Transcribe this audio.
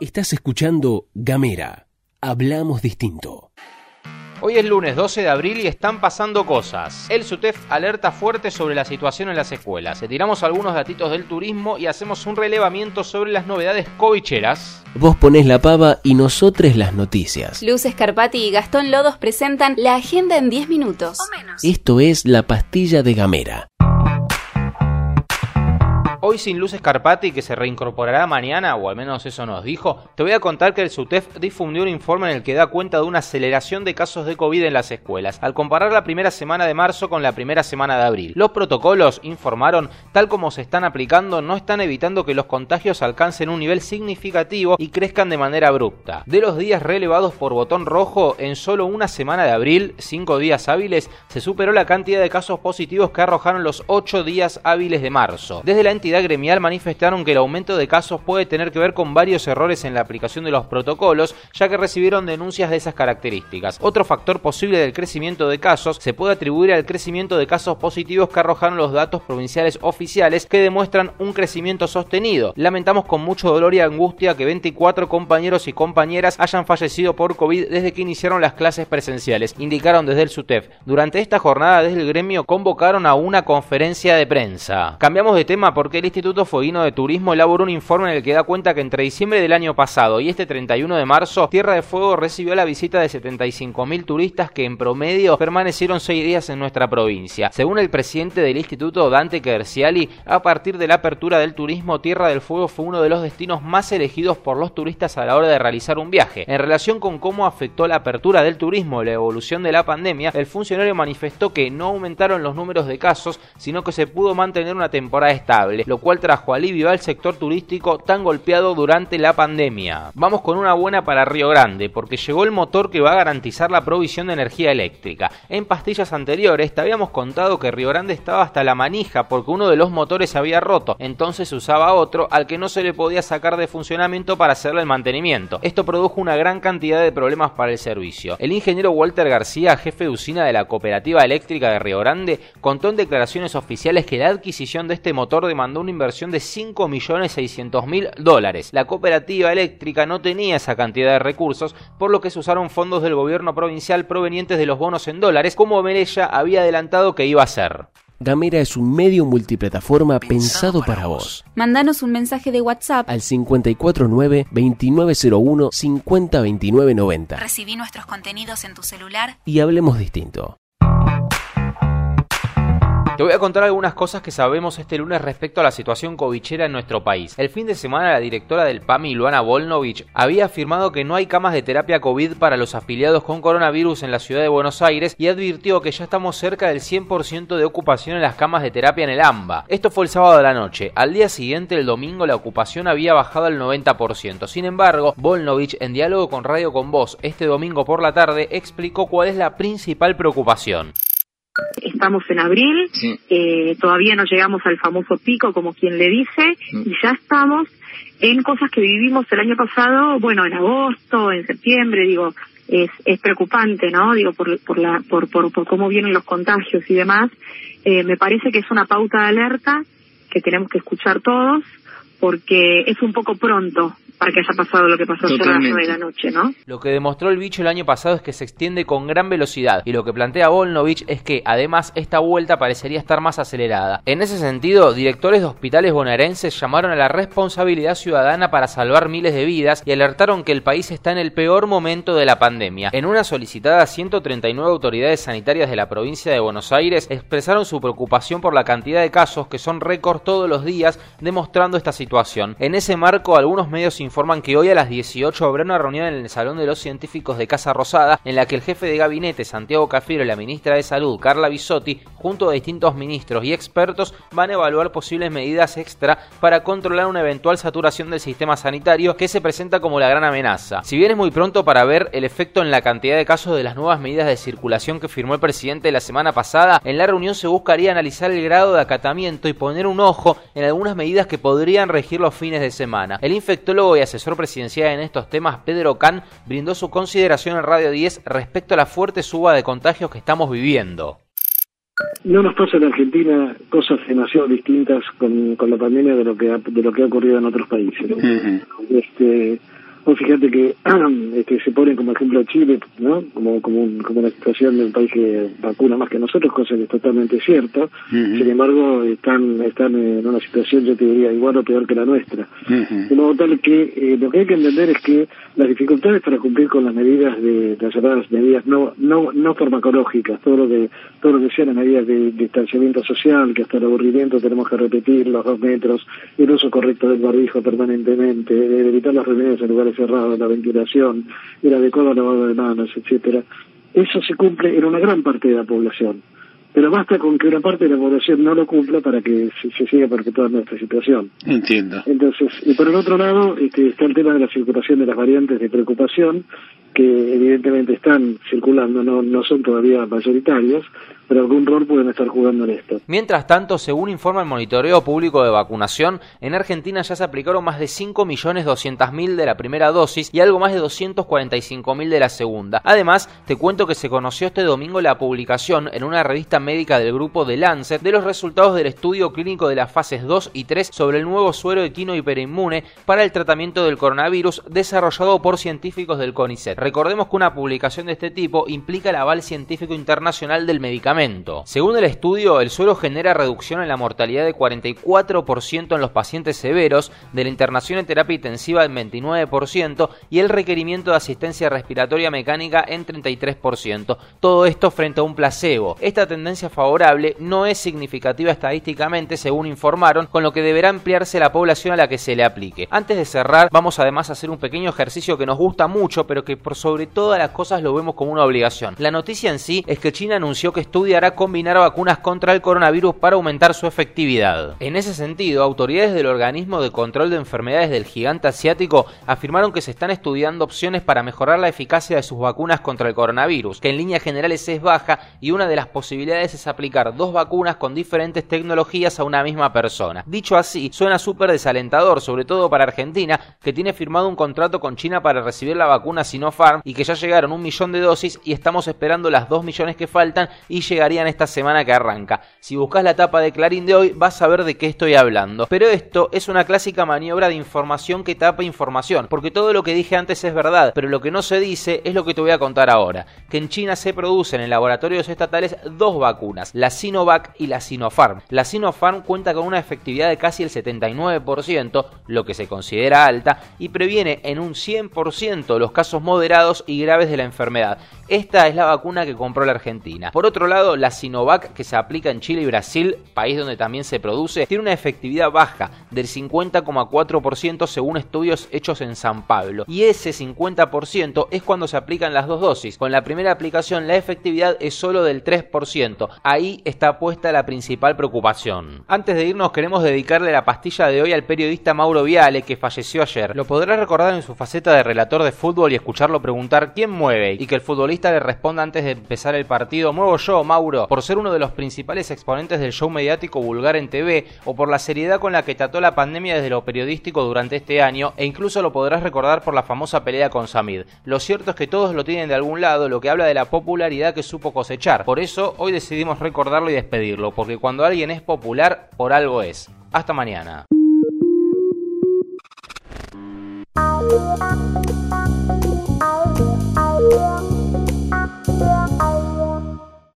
Estás escuchando Gamera. Hablamos distinto. Hoy es lunes 12 de abril y están pasando cosas. El SUTEF alerta fuerte sobre la situación en las escuelas. Se tiramos algunos datitos del turismo y hacemos un relevamiento sobre las novedades covicheras. Vos ponés la pava y nosotros las noticias. Luz Escarpati y Gastón Lodos presentan la agenda en 10 minutos. O menos. Esto es la pastilla de Gamera. Hoy sin Luz Escarpati, que se reincorporará mañana, o al menos eso nos dijo, te voy a contar que el SUTEF difundió un informe en el que da cuenta de una aceleración de casos de COVID en las escuelas, al comparar la primera semana de marzo con la primera semana de abril. Los protocolos, informaron, tal como se están aplicando, no están evitando que los contagios alcancen un nivel significativo y crezcan de manera abrupta. De los días relevados por botón rojo, en solo una semana de abril, cinco días hábiles, se superó la cantidad de casos positivos que arrojaron los ocho días hábiles de marzo. Desde la entidad gremial manifestaron que el aumento de casos puede tener que ver con varios errores en la aplicación de los protocolos, ya que recibieron denuncias de esas características. Otro factor posible del crecimiento de casos se puede atribuir al crecimiento de casos positivos que arrojaron los datos provinciales oficiales que demuestran un crecimiento sostenido. Lamentamos con mucho dolor y angustia que 24 compañeros y compañeras hayan fallecido por COVID desde que iniciaron las clases presenciales, indicaron desde el SUTEF. Durante esta jornada desde el gremio convocaron a una conferencia de prensa. Cambiamos de tema porque el Instituto Fueguino de Turismo elaboró un informe en el que da cuenta que entre diciembre del año pasado y este 31 de marzo, Tierra de Fuego recibió la visita de 75.000 turistas que en promedio permanecieron seis días en nuestra provincia. Según el presidente del instituto, Dante Querciali, a partir de la apertura del turismo, Tierra del Fuego fue uno de los destinos más elegidos por los turistas a la hora de realizar un viaje. En relación con cómo afectó la apertura del turismo y la evolución de la pandemia, el funcionario manifestó que no aumentaron los números de casos, sino que se pudo mantener una temporada estable lo cual trajo alivio al sector turístico tan golpeado durante la pandemia. Vamos con una buena para Río Grande, porque llegó el motor que va a garantizar la provisión de energía eléctrica. En pastillas anteriores te habíamos contado que Río Grande estaba hasta la manija porque uno de los motores se había roto, entonces usaba otro al que no se le podía sacar de funcionamiento para hacerle el mantenimiento. Esto produjo una gran cantidad de problemas para el servicio. El ingeniero Walter García, jefe de usina de la Cooperativa Eléctrica de Río Grande, contó en declaraciones oficiales que la adquisición de este motor demandó una inversión de 5.600.000 dólares. La cooperativa eléctrica no tenía esa cantidad de recursos, por lo que se usaron fondos del gobierno provincial provenientes de los bonos en dólares, como Merella había adelantado que iba a hacer. Gamera es un medio multiplataforma pensado, para vos. Mandanos un mensaje de WhatsApp al 549-2901-502990. Recibí nuestros contenidos en tu celular y hablemos distinto. Te voy a contar algunas cosas que sabemos este lunes respecto a la situación covichera en nuestro país. El fin de semana la directora del PAMI, Luana Volnovich, había afirmado que no hay camas de terapia COVID para los afiliados con coronavirus en la ciudad de Buenos Aires y advirtió que ya estamos cerca del 100% de ocupación en las camas de terapia en el AMBA. Esto fue el sábado de la noche. Al día siguiente, el domingo, la ocupación había bajado al 90%. Sin embargo, Volnovich, en diálogo con Radio Con Voz este domingo por la tarde, explicó cuál es la principal preocupación. Estamos en abril, eh, todavía no llegamos al famoso pico, como quien le dice, y ya estamos en cosas que vivimos el año pasado, bueno, en agosto, en septiembre, digo, es, es preocupante, ¿no? Digo, por, por, la, por, por, por cómo vienen los contagios y demás. Eh, me parece que es una pauta de alerta que tenemos que escuchar todos, porque es un poco pronto para que haya pasado lo que pasó ayer a las nueve de la noche, ¿no? Lo que demostró el bicho el año pasado es que se extiende con gran velocidad y lo que plantea Volnovich es que además esta vuelta parecería estar más acelerada. En ese sentido, directores de hospitales bonaerenses llamaron a la responsabilidad ciudadana para salvar miles de vidas y alertaron que el país está en el peor momento de la pandemia. En una solicitada, 139 autoridades sanitarias de la provincia de Buenos Aires expresaron su preocupación por la cantidad de casos que son récord todos los días demostrando esta situación. En ese marco, algunos medios informan que hoy a las 18 habrá una reunión en el Salón de los Científicos de Casa Rosada en la que el jefe de gabinete Santiago Cafiero y la ministra de Salud Carla Bisotti, junto a distintos ministros y expertos, van a evaluar posibles medidas extra para controlar una eventual saturación del sistema sanitario que se presenta como la gran amenaza. Si bien es muy pronto para ver el efecto en la cantidad de casos de las nuevas medidas de circulación que firmó el presidente la semana pasada, en la reunión se buscaría analizar el grado de acatamiento y poner un ojo en algunas medidas que podrían regir los fines de semana. El infectólogo y asesor presidencial en estos temas, Pedro Can, brindó su consideración en Radio 10 respecto a la fuerte suba de contagios que estamos viviendo. No nos pasa en Argentina cosas demasiado distintas con, con la pandemia de lo que ha, de lo que ha ocurrido en otros países. Este Vos fíjate que este, se pone como ejemplo Chile, ¿no? Como, como, como una situación de un país que vacuna más que nosotros, cosa que es totalmente cierto. Sin embargo, están, están en una situación, yo te diría, igual o peor que la nuestra. De modo tal que eh, lo que hay que entender es que las dificultades para cumplir con las medidas de, las llamadas medidas no, no, no farmacológicas, todo lo que, todo lo que sean las medidas de distanciamiento social, que hasta el aburrimiento tenemos que repetir los dos metros, el uso correcto del barbijo permanentemente, evitar las reuniones en lugares cerrado, la ventilación, el adecuado lavado de manos, etcétera, eso se cumple en una gran parte de la población. Pero basta con que una parte de la población no lo cumpla para que se, siga perpetuando esta situación. Entiendo. Entonces, y por el otro lado, este, está el tema de la circulación de las variantes de preocupación, que evidentemente están circulando, no, no son todavía mayoritarias, pero algún rol pueden estar jugando en esto. Mientras tanto, según informa el monitoreo público de vacunación, en Argentina ya se aplicaron más de 5.200.000 de la primera dosis y algo más de 245.000 de la segunda. Además, te cuento que se conoció este domingo la publicación en una revista médica del grupo de Lancet de los resultados del estudio clínico de las fases 2 y 3 sobre el nuevo suero equino hiperinmune para el tratamiento del coronavirus desarrollado por científicos del CONICET. Recordemos que una publicación de este tipo implica el aval científico internacional del medicamento según el estudio, el suero genera reducción en la mortalidad de 44% en los pacientes severos, de la internación en terapia intensiva en 29% y el requerimiento de asistencia respiratoria mecánica en 33%. Todo esto frente a un placebo. Esta tendencia favorable no es significativa estadísticamente, según informaron, con lo que deberá ampliarse la población a la que se le aplique. Antes de cerrar, vamos además a hacer un pequeño ejercicio que nos gusta mucho, pero que por sobre todas las cosas lo vemos como una obligación. La noticia en sí es que China anunció que estudia estudiará combinar vacunas contra el coronavirus para aumentar su efectividad. En ese sentido, autoridades del organismo de control de enfermedades del gigante asiático afirmaron que se están estudiando opciones para mejorar la eficacia de sus vacunas contra el coronavirus, que en líneas generales es baja y una de las posibilidades es aplicar dos vacunas con diferentes tecnologías a una misma persona. Dicho así, suena súper desalentador, sobre todo para Argentina, que tiene firmado un contrato con China para recibir la vacuna Sinopharm y que ya llegaron un millón de dosis y estamos esperando las dos millones que faltan y llegarían esta semana que arranca. Si buscas la tapa de Clarín de hoy vas a ver de qué estoy hablando. Pero esto es una clásica maniobra de información que tapa información, porque todo lo que dije antes es verdad, pero lo que no se dice es lo que te voy a contar ahora, que en China se producen en laboratorios estatales dos vacunas, la Sinovac y la Sinopharm. La Sinopharm cuenta con una efectividad de casi el 79%, lo que se considera alta, y previene en un 100% los casos moderados y graves de la enfermedad. Esta es la vacuna que compró la Argentina. Por otro lado, la Sinovac, que se aplica en Chile y Brasil, país donde también se produce, tiene una efectividad baja del 50,4% según estudios hechos en San Pablo. Y ese 50% es cuando se aplican las dos dosis. Con la primera aplicación la efectividad es solo del 3%. Ahí está puesta la principal preocupación. Antes de irnos queremos dedicarle la pastilla de hoy al periodista Mauro Viale que falleció ayer. Lo podrá recordar en su faceta de relator de fútbol y escucharlo preguntar quién mueve y que el futbolista le responda antes de empezar el partido, muevo yo, Mauro, por ser uno de los principales exponentes del show mediático vulgar en TV o por la seriedad con la que trató la pandemia desde lo periodístico durante este año e incluso lo podrás recordar por la famosa pelea con Samid. Lo cierto es que todos lo tienen de algún lado, lo que habla de la popularidad que supo cosechar. Por eso hoy decidimos recordarlo y despedirlo, porque cuando alguien es popular, por algo es. Hasta mañana.